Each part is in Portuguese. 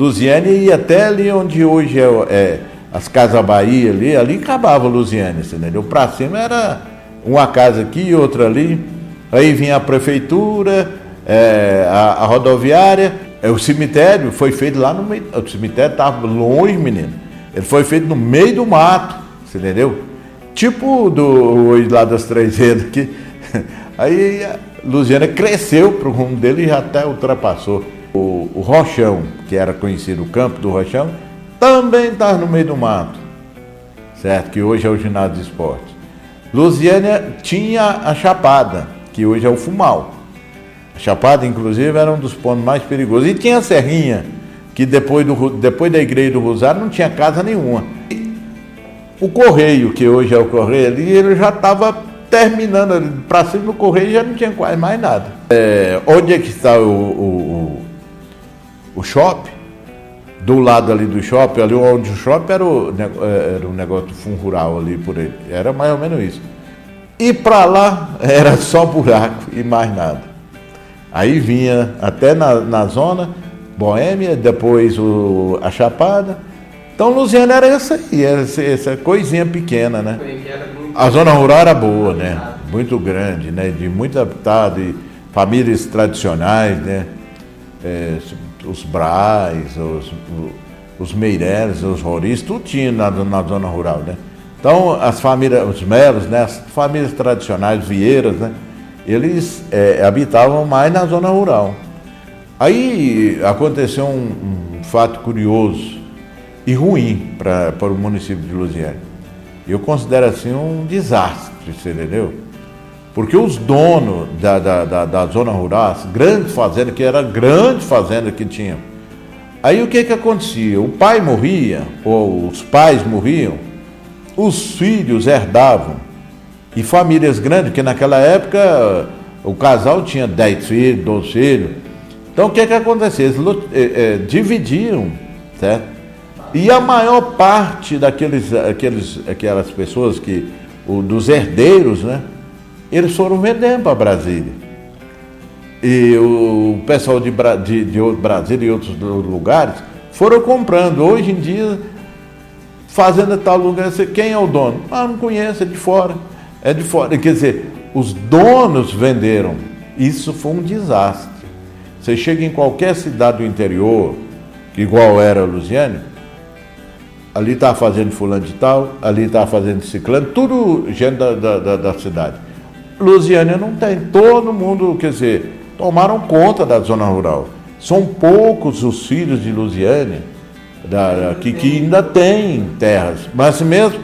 Luziane ia até ali onde hoje é, é as Casas Bahia ali, ali acabava Luziane, entendeu? Para cima era uma casa aqui e outra ali, aí vinha a prefeitura, é, a, a, rodoviária, é, o cemitério foi feito lá no meio, o cemitério estava longe, menino, ele foi feito no meio do mato, você entendeu? Tipo do hoje lá das Três Redes aqui, aí Luziana cresceu para o rumo dele e já até ultrapassou. O, o Rochão, que era conhecido o campo do Rochão, também estava no meio do mato, certo? Que hoje é o ginásio de esporte. Lusiânia tinha a Chapada, que hoje é o Fumal. Chapada, inclusive, era um dos pontos mais perigosos. E tinha a Serrinha, que depois, do, depois da igreja do Rosário não tinha casa nenhuma. O Correio, que hoje é o Correio ali, ele já estava terminando. Para cima do Correio já não tinha quase mais nada. É, onde é que está o, o, o shopping? do lado ali do shopping, ali onde o shopping era o, era o negócio do fundo rural ali por ele. Era mais ou menos isso. E para lá era só buraco e mais nada. Aí vinha até na, na zona, Boêmia, depois o, a Chapada. Então Luziana era essa aí, era essa, essa coisinha pequena, né? A zona rural era boa, né? Muito grande, né? De muito habitado, e famílias tradicionais, né? É, os Braz, os, os Meireles, os Roris, tudo tinha na, na zona rural, né? Então, as famílias, os Melos, né, as famílias tradicionais, Vieiras, né, eles é, habitavam mais na zona rural. Aí aconteceu um, um fato curioso e ruim para o município de Luziane. Eu considero assim um desastre, você entendeu? Porque os donos da, da, da, da zona rural, as grandes fazendas, que era grande fazenda que tinha. Aí o que que acontecia? O pai morria, ou os pais morriam, os filhos herdavam. E famílias grandes, que naquela época o casal tinha 10 filhos, 12 filhos. Então o que que acontecia? Eles é, é, dividiam, certo? E a maior parte daqueles, aqueles, aquelas pessoas que, o, dos herdeiros, né? eles foram vendendo para Brasília. E o pessoal de, de, de Brasília e outros lugares foram comprando. Hoje em dia, fazenda tal lugar, quem é o dono? Ah, não conheço, é de fora. É de fora. Quer dizer, os donos venderam. Isso foi um desastre. Você chega em qualquer cidade do interior, igual era Luziane, ali está fazendo fulano de tal, ali está fazendo ciclano, tudo gente da, da, da cidade. Lusiânia não tem. Todo mundo, quer dizer, tomaram conta da zona rural. São poucos os filhos de Lusiânia da, que, que ainda têm terras. Mas mesmo,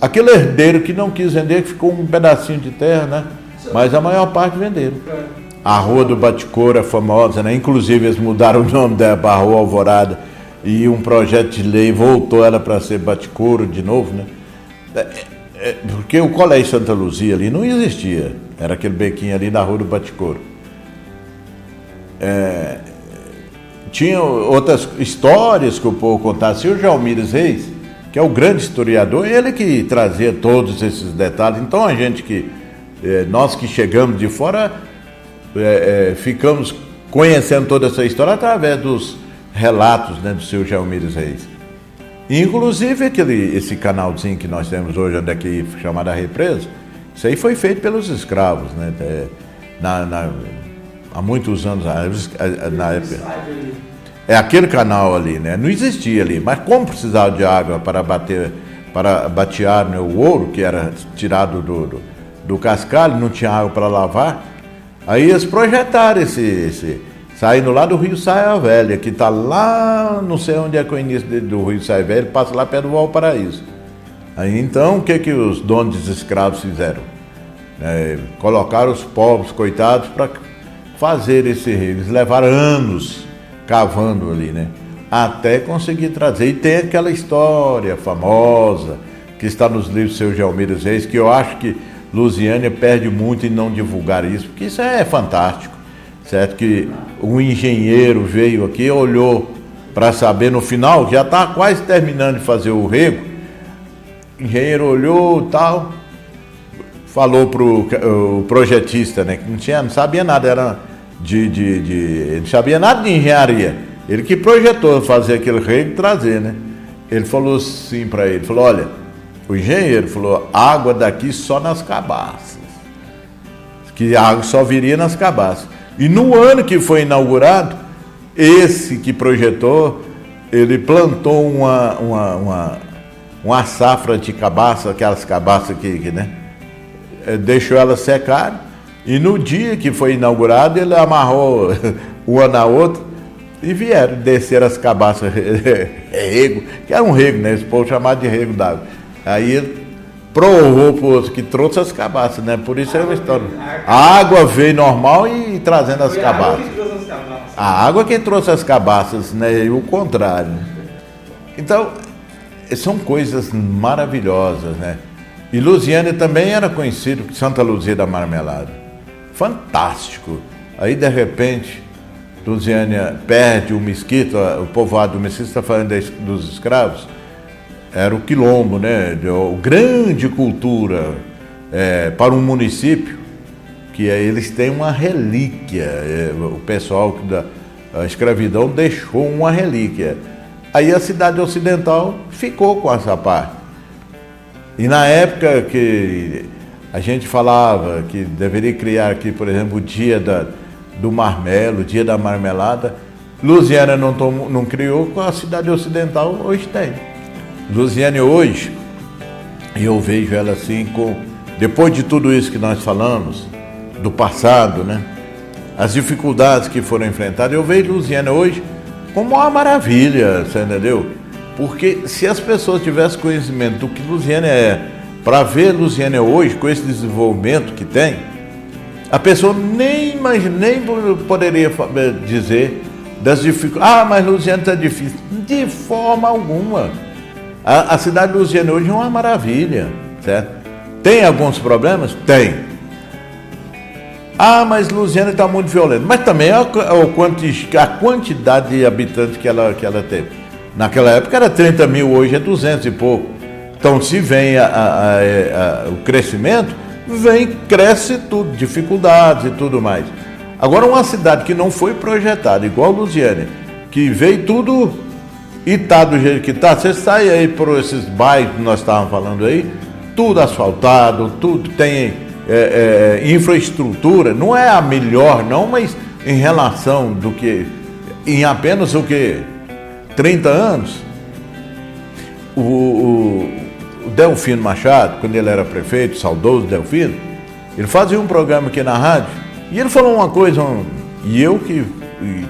aquele herdeiro que não quis vender, que ficou um pedacinho de terra, né? Mas a maior parte venderam. A Rua do Baticoura é famosa, né? Inclusive eles mudaram o nome dela para Rua Alvorada e um projeto de lei voltou ela para ser Baticouro de novo, né? É, é, porque o Colégio Santa Luzia ali não existia. Era aquele bequinho ali na rua do Baticouro. É, tinha outras histórias que o povo contava. O Jalmires Reis, que é o grande historiador, ele que trazia todos esses detalhes. Então a gente que, é, nós que chegamos de fora, é, é, ficamos conhecendo toda essa história através dos relatos né, do seu Jalmires Reis. Inclusive aquele, esse canalzinho que nós temos hoje, onde é que chamada represa, isso aí foi feito pelos escravos, né? Na, na, há muitos anos, na época. É aquele canal ali, né? Não existia ali, mas como precisava de água para bater, para batear né, o ouro que era tirado do, do, do cascalho, não tinha água para lavar, aí eles projetaram esse, esse saindo lá do Rio Saia Velha, que está lá, não sei onde é que o início do Rio Saia Velha, passa lá perto do Valparaíso. Aí então, o que que os donos dos escravos fizeram? É, colocaram os povos coitados para fazer esse rio. Eles levaram anos cavando ali, né? Até conseguir trazer. E tem aquela história famosa que está nos livros do seu Gelmiro Reis, que eu acho que Lusiânia perde muito em não divulgar isso, porque isso é fantástico certo? Que um engenheiro veio aqui, olhou para saber no final, já estava quase terminando de fazer o rego. O engenheiro olhou tal, falou para o projetista, né, que não, tinha, não sabia nada, era de, de, de, ele não sabia nada de engenharia. Ele que projetou fazer aquele e trazer, né? Ele falou assim para ele, falou, olha, o engenheiro falou, água daqui só nas cabaças. Que a água só viria nas cabaças. E no ano que foi inaugurado, esse que projetou, ele plantou uma, uma, uma, uma safra de cabaça, aquelas cabaças que, que né? Eh, deixou ela secar. E no dia que foi inaugurado, ele amarrou uma na outra e vieram descer as cabaças rego, que era um rego, né? Esse povo chamado de rego d'água. Aí ele provou para o outro que trouxe as cabaças, né? Por isso é uma história. A água veio normal e trazendo as cabaças. A água que trouxe as cabaças, né? E o contrário. Então, são coisas maravilhosas, né? E Luziane também era conhecido Santa Luzia da Marmelada. Fantástico. Aí, de repente, Luziânia perde o Mesquita, o povoado do Mesquita está falando dos escravos, era o quilombo, né? O grande cultura é, para um município que é, eles têm uma relíquia. É, o pessoal da escravidão deixou uma relíquia. Aí a cidade ocidental ficou com essa parte. E na época que a gente falava que deveria criar aqui, por exemplo, o dia da, do marmelo, o dia da marmelada, Luziana não, tomou, não criou, a cidade ocidental hoje tem. Luziane hoje, eu vejo ela assim com. Depois de tudo isso que nós falamos, do passado, né? As dificuldades que foram enfrentadas, eu vejo Luziane hoje como uma maravilha, você entendeu? Porque se as pessoas tivessem conhecimento do que Luziane é, para ver Luziane hoje, com esse desenvolvimento que tem, a pessoa nem, nem poderia dizer das dificuldades. Ah, mas Luziane está difícil. De forma alguma. A, a cidade de Luziane hoje é uma maravilha, certo? Tem alguns problemas? Tem. Ah, mas Luziane está muito violenta. Mas também a, a, a, quantidade de habitantes que ela, que ela teve. Naquela época era 30 mil, hoje é 200 e pouco. Então, se vem a, o crescimento, vem, cresce tudo, dificuldades e tudo mais. Agora, uma cidade que não foi projetada, igual Luziane, que veio tudo e está do jeito que está, você sai aí por esses bairros que nós estávamos falando aí, tudo asfaltado, tudo tem é, é, infraestrutura, não é a melhor não, mas em relação do que, em apenas o que, 30 anos, o, o Delfino Machado, quando ele era prefeito, saudoso Delfino, ele fazia um programa aqui na rádio, e ele falou uma coisa, um, e eu que,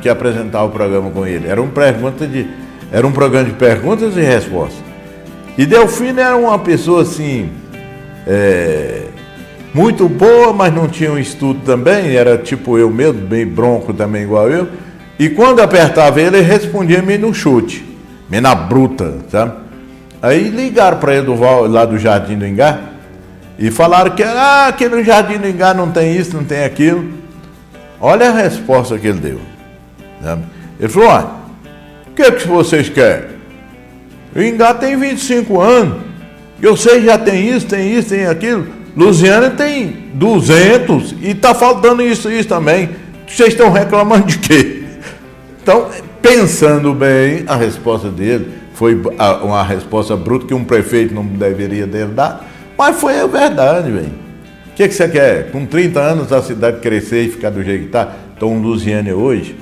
que apresentava o programa com ele, era uma pergunta de era um programa de perguntas e respostas. E Delfino era uma pessoa assim, é, muito boa, mas não tinha um estudo também, era tipo eu mesmo, bem bronco também igual eu. E quando apertava ele, ele respondia meio no chute, meio na bruta, sabe? Aí ligaram para do, lá do Jardim do Ingá e falaram que ah, aqui no Jardim do Ingá não tem isso, não tem aquilo. Olha a resposta que ele deu. Sabe? Ele falou: olha, que, é que vocês querem? O Ingá tem 25 anos. Eu sei já tem isso, tem isso, tem aquilo. Luziana tem 200 e está faltando isso e isso também. Vocês estão reclamando de quê? Então, pensando bem, a resposta dele foi uma resposta bruta que um prefeito não deveria dado, mas foi a verdade, velho. O que, que você quer? Com 30 anos a cidade crescer e ficar do jeito que está? Então, Luziane hoje,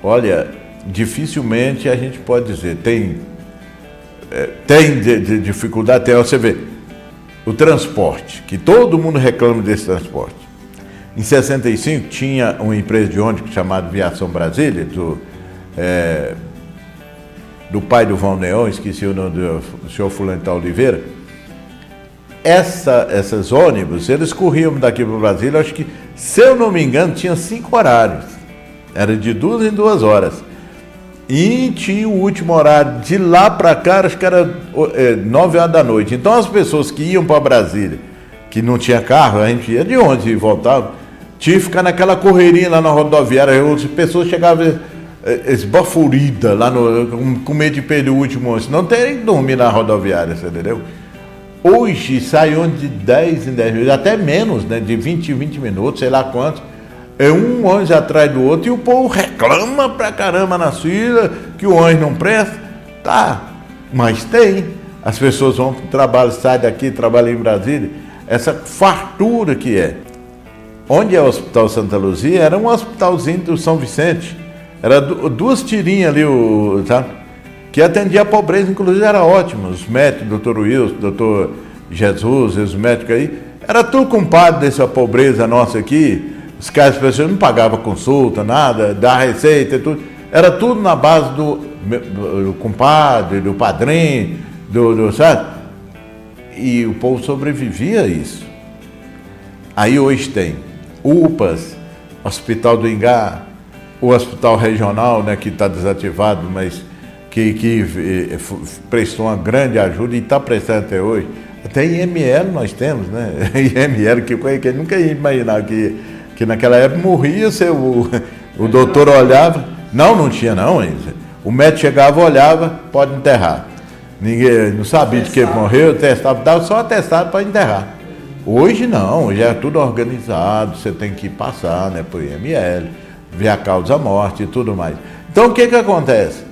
olha, dificilmente a gente pode dizer, tem, é, tem de, de dificuldade, tem, você vê, o transporte, que todo mundo reclama desse transporte. Em 65 tinha uma empresa de ônibus chamada Viação Brasília, do, é, do pai do Neon, esqueci o nome do, senhor Fulano Oliveira. Essa, essas ônibus, eles corriam daqui para o Brasília, acho que, se eu não me engano, tinha cinco horários. Era de duas em duas horas. E tinha o último horário de lá para cá, acho que era é, 9 horas da noite. Então as pessoas que iam para Brasília, que não tinha carro, a gente ia de onde e voltava, tinha que ficar naquela correria lá na rodoviária, as pessoas chegavam esbaforida lá no. com, medo de perder o último Não tem que dormir na rodoviária, você entendeu? Hoje sai de 10 em 10 minutos, até menos, né? De 20 em 20 minutos, sei lá quantos. É um ônibus atrás do outro e o povo reclama pra caramba na fila que o ônibus não presta. Tá, mas tem. As pessoas vão para o trabalho, saem daqui, trabalham em Brasília. Essa fartura que é. Onde é o Hospital Santa Luzia? Era um hospitalzinho do São Vicente. Era duas tirinhas ali, o, sabe? que atendia a pobreza, inclusive era ótimo. Os médicos, doutor Wilson, doutor Jesus, os médicos aí, era tudo compadre dessa pobreza nossa aqui. Os caras, pessoas não pagavam consulta, nada, da receita, tudo. Era tudo na base do, do compadre, do padrinho, do, do, sabe? E o povo sobrevivia a isso. Aí hoje tem UPAs, Hospital do Ingá, o Hospital Regional, né, que está desativado, mas que, que eh, prestou uma grande ajuda e está prestando até hoje. Até IML nós temos, né? IML, que, que nunca ia imaginar que, que naquela época morria, se o, o doutor olhava. Não, não tinha não, o médico chegava, olhava, pode enterrar. Ninguém não sabia de que morreu, testava, dava só atestado para enterrar. Hoje não, hoje é tudo organizado, você tem que passar né, por IML, ver a causa da morte e tudo mais. Então o que, que acontece?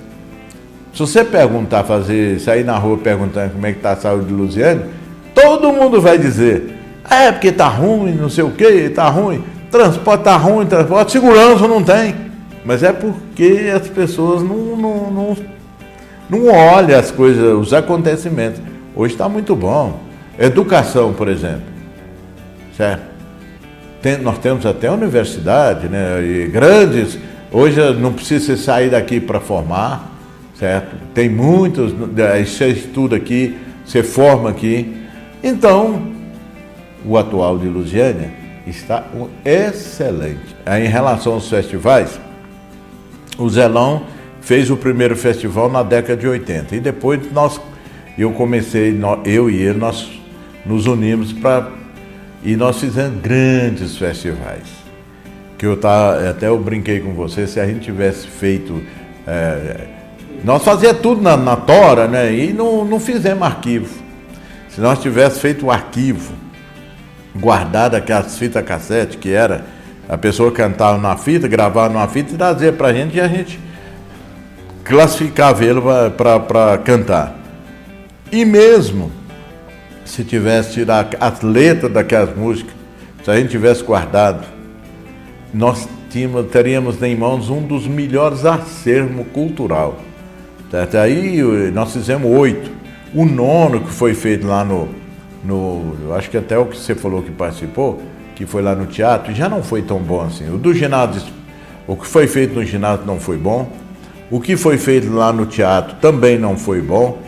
Se você perguntar, fazer, sair na rua perguntando como é que está a saúde de Luziane, todo mundo vai dizer, é porque está ruim, não sei o que, está ruim, transporte está ruim, transporte, segurança não tem. Mas é porque as pessoas não, não, não, não olham as coisas, os acontecimentos. Hoje está muito bom. Educação, por exemplo. Certo? Tem, nós temos até universidade, né? E grandes. Hoje não precisa sair daqui para formar certo? Tem muitos, você estuda aqui, você forma aqui. Então, o atual de Lusiânia está excelente. Em relação aos festivais, o Zelão fez o primeiro festival na década de 80 e depois nós, eu comecei, eu e ele, nós nos unimos para e nós fizemos grandes festivais. Que eu tá, até eu brinquei com você, se a gente tivesse feito é, nós fazíamos tudo na, na tora, né? E não, não fizemos arquivo. Se nós tivéssemos feito o arquivo, guardado aquelas fitas cassete, que era a pessoa cantava na fita, gravava numa fita e trazia para a gente e a gente classificava ele para cantar. E mesmo se tivesse tirado as letras daquelas músicas, se a gente tivesse guardado, nós tínhamos, teríamos em mãos um dos melhores acervos cultural. Certo? Aí nós fizemos oito. O nono que foi feito lá no, no. Acho que até o que você falou que participou, que foi lá no teatro, já não foi tão bom assim. O do ginásio, o que foi feito no ginásio não foi bom. O que foi feito lá no teatro também não foi bom.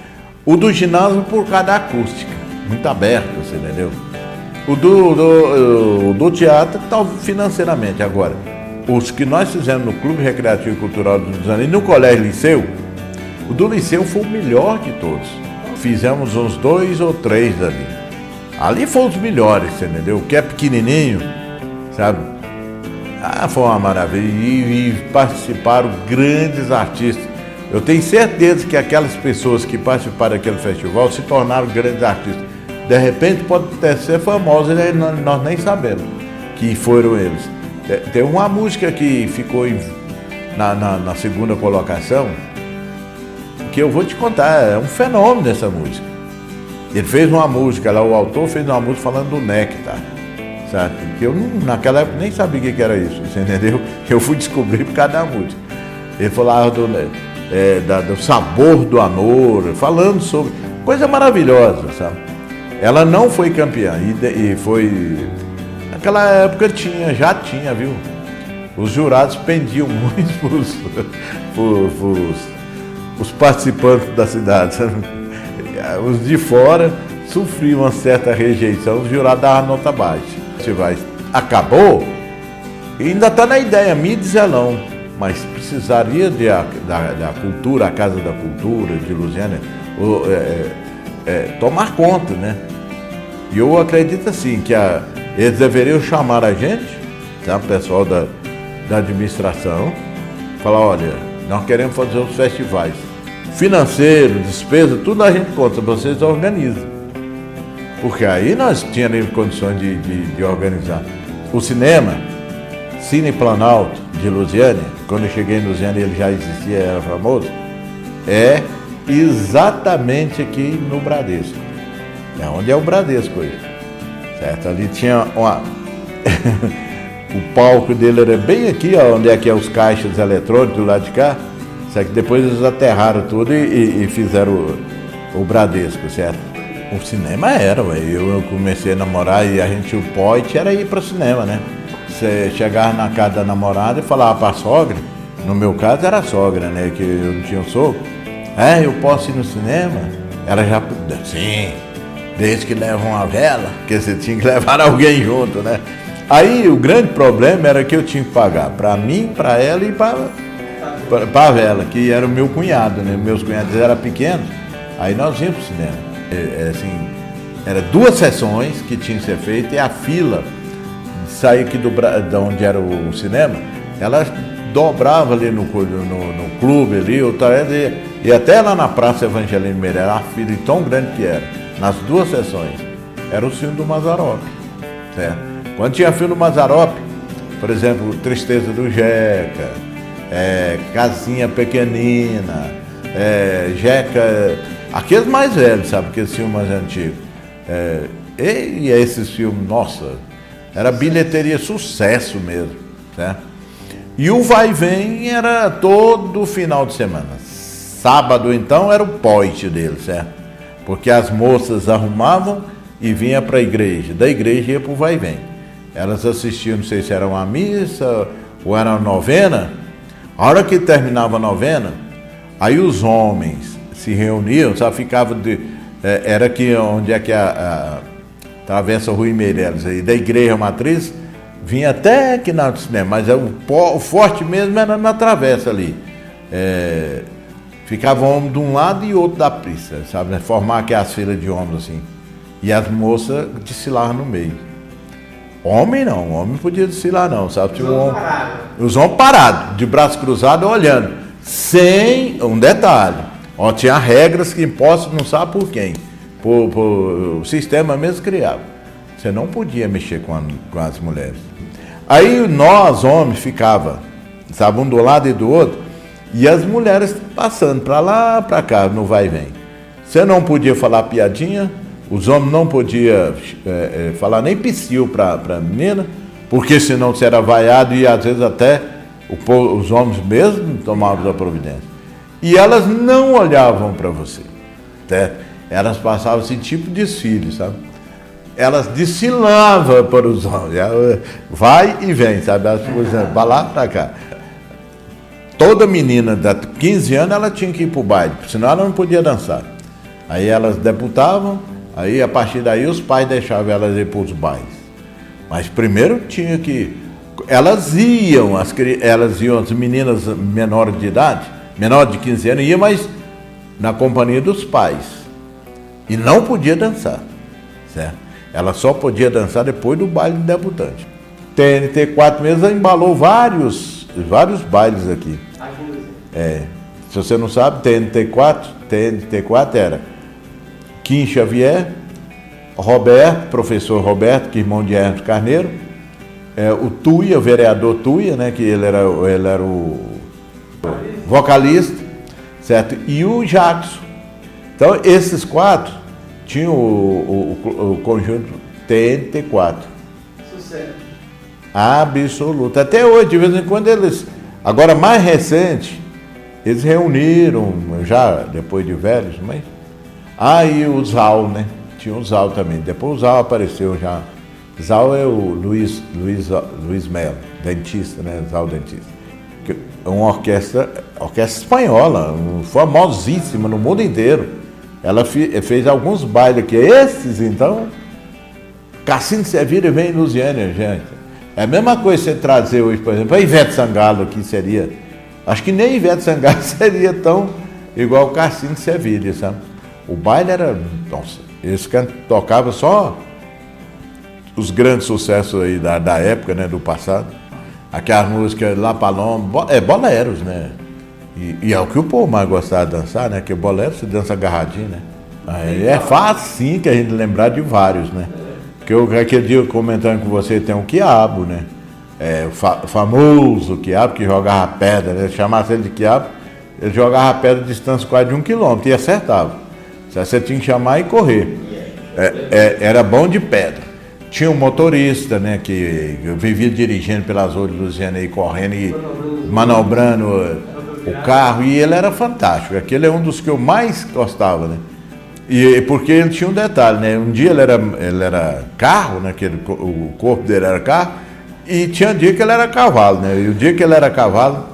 O do ginásio por causa da acústica, muito aberto, você entendeu? O do, do, do teatro, tal financeiramente. Agora, os que nós fizemos no Clube Recreativo e Cultural dos Anos e no Colégio Liceu, o do Liceu foi o melhor de todos. Fizemos uns dois ou três ali. Ali foram os melhores, você entendeu? O que é pequenininho, sabe? Ah, foi uma maravilha. E, e participaram grandes artistas. Eu tenho certeza que aquelas pessoas que participaram daquele festival se tornaram grandes artistas. De repente pode até ser famosos e nós nem sabemos que foram eles. Tem uma música que ficou na, na, na segunda colocação, que eu vou te contar, é um fenômeno essa música. Ele fez uma música lá, o autor fez uma música falando do néctar, sabe? Que eu naquela época nem sabia o que era isso, você entendeu? Eu fui descobrir por causa da música. Ele falava do, é, da, do sabor do amor, falando sobre coisa maravilhosa, sabe? Ela não foi campeã e, e foi. Naquela época tinha, já tinha, viu? Os jurados pendiam muito para os os participantes da cidade. Os de fora sofriam uma certa rejeição, os jurados davam nota baixa. Festivais acabou, ainda está na ideia, Midzelão, mas precisaria de da, da, cultura, a Casa da Cultura de Lusiana, é, é, é, tomar conta, né? E eu acredito assim, que a, eles deveriam chamar a gente, tá? o pessoal da, da administração, falar, olha, nós queremos fazer os festivais. Financeiro, despesa, tudo a gente conta, vocês organizam. Porque aí nós tínhamos condições de, de, de organizar. O cinema, Cine Planalto de Lusiane, quando eu cheguei em Lusiane ele já existia, era famoso, é exatamente aqui no Bradesco. É onde é o Bradesco hoje. Certo? Ali tinha uma. o palco dele era bem aqui, ó, onde é que é os caixas eletrônicos do lado de cá. Só que depois eles aterraram tudo e, e fizeram o, o, Bradesco, certo? O cinema era, ué. Eu comecei a namorar e a gente, o pote era ir para o cinema, né? Você chegava na casa da namorada e falava para a sogra, no meu caso era a sogra, né? Que eu não tinha um sogro. É, eu posso ir no cinema? Ela já. Sim, desde que levam uma vela, porque você tinha que levar alguém junto, né? Aí o grande problema era que eu tinha que pagar para mim, para ela e para a vela, que era o meu cunhado, né? Meus cunhados eram pequenos, aí nós íamos para o cinema. É, é, assim, era duas sessões que tinham que ser feitas e a fila de sair aqui do, de onde era o cinema, ela dobrava ali no, no, no clube ali, e, e até lá na Praça Evangelino Meirelles, a fila tão grande que era, nas duas sessões, era o filme do Mazarop? Quando tinha filme do Mazarop, por exemplo, Tristeza do Jeca, é, Casinha Pequenina, é, Jeca, aqueles mais velhos, sabe, aqueles filmes mais antigos. É, e, e esses filmes, nossa, era bilheteria sucesso mesmo, certo? E o vai vem era todo final de semana. Sábado, então, era o poite dele, certo? Porque as moças arrumavam e vinha para a igreja. Da igreja ia para o vai vem. Elas assistiam, não sei se era uma missa ou era uma novena. A hora que terminava a novena, aí os homens se reuniam, só ficava de. É, era aqui onde é que a, a Travessa Rui Meireles, aí, da igreja matriz, vinha até aqui na cinema, mas é o, o forte mesmo era na travessa ali. É, ficava homem de um lado e outro da pista, sabe? Né? Formar aqui as filas de homens assim. E as moças desfilavam no meio. Homem não, homem podia desfilar não, sabe? Tinha um homem, os homens parados, de braço cruzado, olhando. Sem um detalhe. Ó, tinha regras que impostos não sabe por quem. Por, por, o sistema mesmo criava. Você não podia mexer com, a, com as mulheres. Aí nós, homens, ficava, sabe, um do lado e do outro, e as mulheres passando para lá, para cá, no vai e vem. Você não podia falar piadinha, os homens não podiam é, é, falar nem psiu para a menina, porque senão você era vaiado e às vezes até os homens mesmo tomavam a providência. E elas não olhavam para você. Até, elas passavam assim, tipo desfile, sabe? Elas desfilavam para os homens. Vai e vem, sabe? Elas, por exemplo, vai lá para cá. Toda menina de 15 anos ela tinha que ir para o baile, senão ela não podia dançar. Aí elas debutavam, Aí, a partir daí, os pais deixavam elas ir para os bailes. Mas primeiro tinha que. Elas iam, as, elas iam, as meninas menores de idade, menor de 15 anos, iam, mas na companhia dos pais. E não podia dançar. Certo? Ela só podia dançar depois do baile de debutante. TNT 4 meses embalou vários, vários bailes aqui. É. Se você não sabe, TNT 4, TNT 4 era Kim Xavier, Roberto, professor Roberto, que é irmão de Hermes Carneiro, é, o Tuia, o vereador Tuia, né, que ele era, ele era o vocalista, certo? E o Jackson. Então, esses quatro tinham o, o, o conjunto TNT4. Sucesso. Absoluto. Até hoje, de vez em quando eles. Agora, mais recente, eles reuniram, já depois de velhos, mas Aí ah, o Zal, né? Tinha o Zal também. Depois o Zal apareceu já. Zal é o Luiz, Luiz, Luiz Melo, dentista, né? Zal dentista. É uma orquestra, orquestra espanhola, famosíssima no mundo inteiro. Ela fez alguns bailes aqui. Esses, então, Cassino Sevilha vem em Lusiânia, gente. É a mesma coisa você trazer hoje, por exemplo, a Ivete Sangalo aqui seria. Acho que nem Ivete Sangalo seria tão igual o Cassino Sevilha, sabe? O baile era. Nossa, eles tocavam só os grandes sucessos aí da, da época, né? Do passado. Aquelas músicas La Paloma, é boleros, né? E, e, é o que o povo mais gostava de dançar, né? Que o bolero se dança agarradinho, né? Aí é fácil sim que a gente lembrar de vários, né? Que eu aquele dia comentando com você tem um quiabo, né? É, o fa famoso quiabo que jogava pedra, né? Chamasse ele de quiabo, ele jogava pedra de distância quase de um quilômetro e acertava. Você tinha que chamar e correr. É, é, era bom de pedra. Tinha um motorista, né, que vivia dirigindo pelas ruas de Luciana e correndo e manobrando o carro, e ele era fantástico. Aquele é um dos que eu mais gostava, né? E porque ele tinha um detalhe, né? Um dia ele era, ele era carro, né? Que ele, o corpo dele era carro, e tinha dia que ele era cavalo, né? E o dia que ele era cavalo,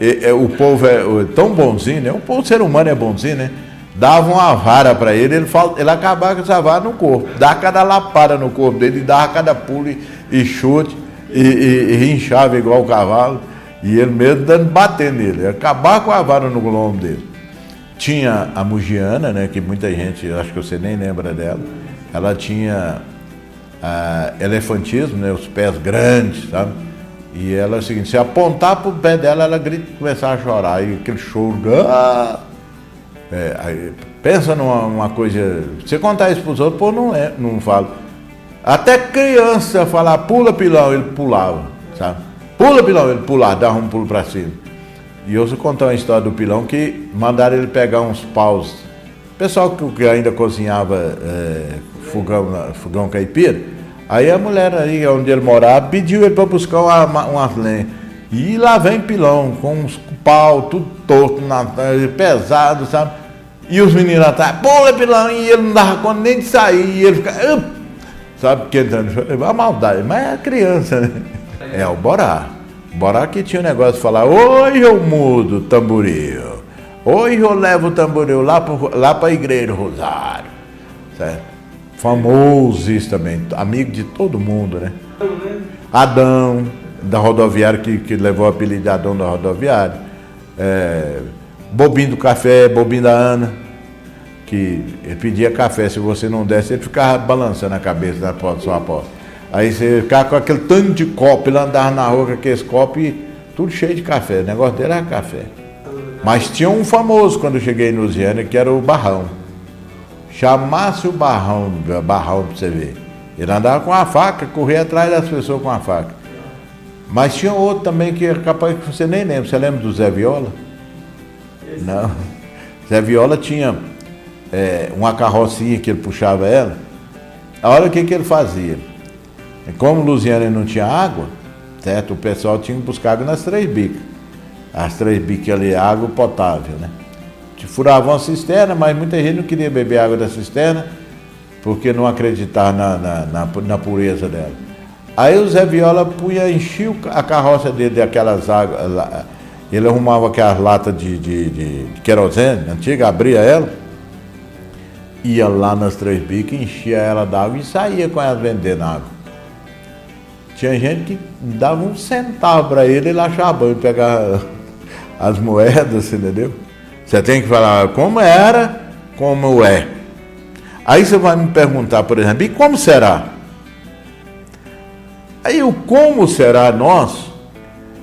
e, e, o povo é tão bonzinho, né? O povo ser humano é bonzinho, né? Dava uma vara para ele, ele, fala, ele acabava com essa vara no corpo, dava cada lapada no corpo dele, dava cada pulo e, chute, e, e, e rinchava igual o cavalo, e ele mesmo dando bater nele, acabar com a vara no lombo dele. Tinha a Mugiana, né, que muita gente, acho que você nem lembra dela, ela tinha ah, elefantismo, né, os pés grandes, sabe? E ela é o seguinte, se apontar para o pé dela, ela grita começar a chorar, e aquele choro, ah! É, pensa numa coisa. Você contar isso para os outros, pô, não, é, não fala. Até criança falar pula pilão, ele pulava, sabe? Pula pilão, ele pulava, dava um pulo para cima. E eu vou contar uma história do pilão que mandaram ele pegar uns paus. Pessoal que ainda cozinhava é, fogão, fogão caipira, aí a mulher aí onde ele morava pediu ele para buscar uma, umas lenhas. E lá vem pilão, com uns pau, tudo torto, na, pesado, sabe? E os meninos atrás, pula pilão, e ele não dava conta nem de sair, e ele ficava, sabe, quentando, a maldade, mas é criança, né? É o Borá. O Borá que tinha um negócio de falar, hoje eu mudo o tamboril, hoje eu levo o tamboril lá para lá a igreja Rosário, certo? Famoso isso também, amigo de todo mundo, né? Adão, da rodoviária, que, que levou o apelido de Adão da rodoviária. É, Bobinho do café, Bobinho da Ana, que ele pedia café, se você não desse, ele ficava balançando a cabeça da porta, sua porta. Aí você ficava com aquele tanto de copo, ele andava na rua com aqueles copos e tudo cheio de café. O negócio dele era café. Mas tinha um famoso quando eu cheguei em Lusiana, que era o Barrão. Chamasse o Barrão, Barrão para você ver. Ele andava com a faca, corria atrás das pessoas com a faca. Mas tinha outro também que é capaz que você nem lembra. Você lembra do Zé Viola? Não. Zé Viola tinha é, uma carrocinha que ele puxava ela. A hora que, que ele fazia? Como Luziana não tinha água, certo? O pessoal tinha que buscar água nas três bicas. As três bicas ali, água potável, né? Furavam a cisterna, mas muita gente não queria beber água da cisterna porque não acreditava na, na, na, na pureza dela. Aí o Zé Viola punha, enchia a carroça dele daquelas águas. Ele arrumava aquelas latas de, de, de, de querosene antiga, abria ela, ia lá nas três bicas, enchia ela d'água e saía com ela vendendo água. Tinha gente que dava um centavo para ele, ele achava bom pegar as moedas, entendeu? Você tem que falar como era, como é. Aí você vai me perguntar, por exemplo, e como será? Aí o como será nosso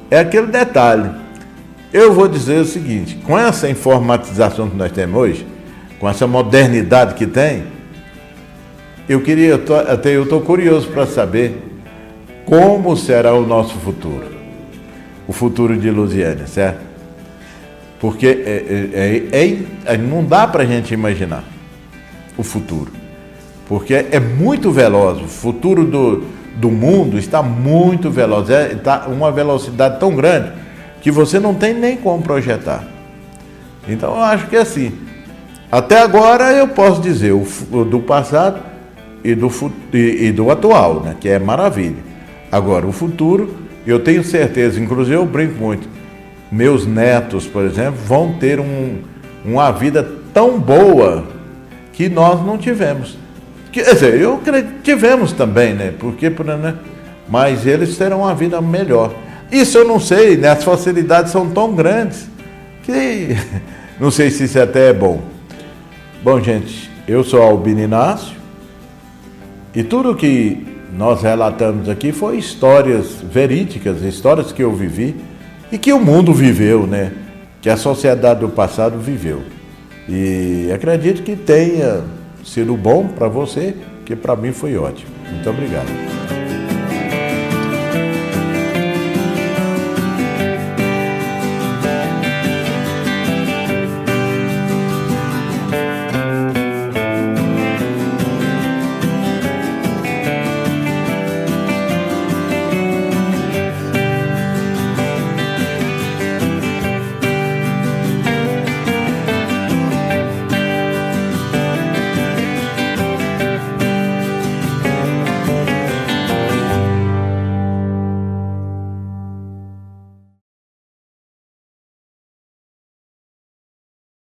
é aquele detalhe. Eu vou dizer o seguinte: com essa informatização que nós temos hoje, com essa modernidade que tem, eu queria, até eu estou curioso para saber como será o nosso futuro, o futuro de Lusiane, certo? Porque é, é, é, é não dá para a gente imaginar o futuro, porque é muito veloz. O futuro do, do mundo está muito veloz, é, está uma velocidade tão grande que você não tem nem como projetar. Então eu acho que é assim. Até agora eu posso dizer o, do passado e do, e, e do atual, né, que é maravilha. Agora, o futuro, eu tenho certeza, inclusive eu brinco muito, meus netos, por exemplo, vão ter um, uma vida tão boa que nós não tivemos. Quer dizer, eu acredito, tivemos também, né? Porque, né? Mas eles terão uma vida melhor. Isso eu não sei, né? As facilidades são tão grandes que não sei se isso até é bom. Bom, gente, eu sou Albino Inácio e tudo que nós relatamos aqui foi histórias verídicas, histórias que eu vivi e que o mundo viveu, né? que a sociedade do passado viveu. E acredito que tenha sido bom para você, que para mim foi ótimo. Muito obrigado.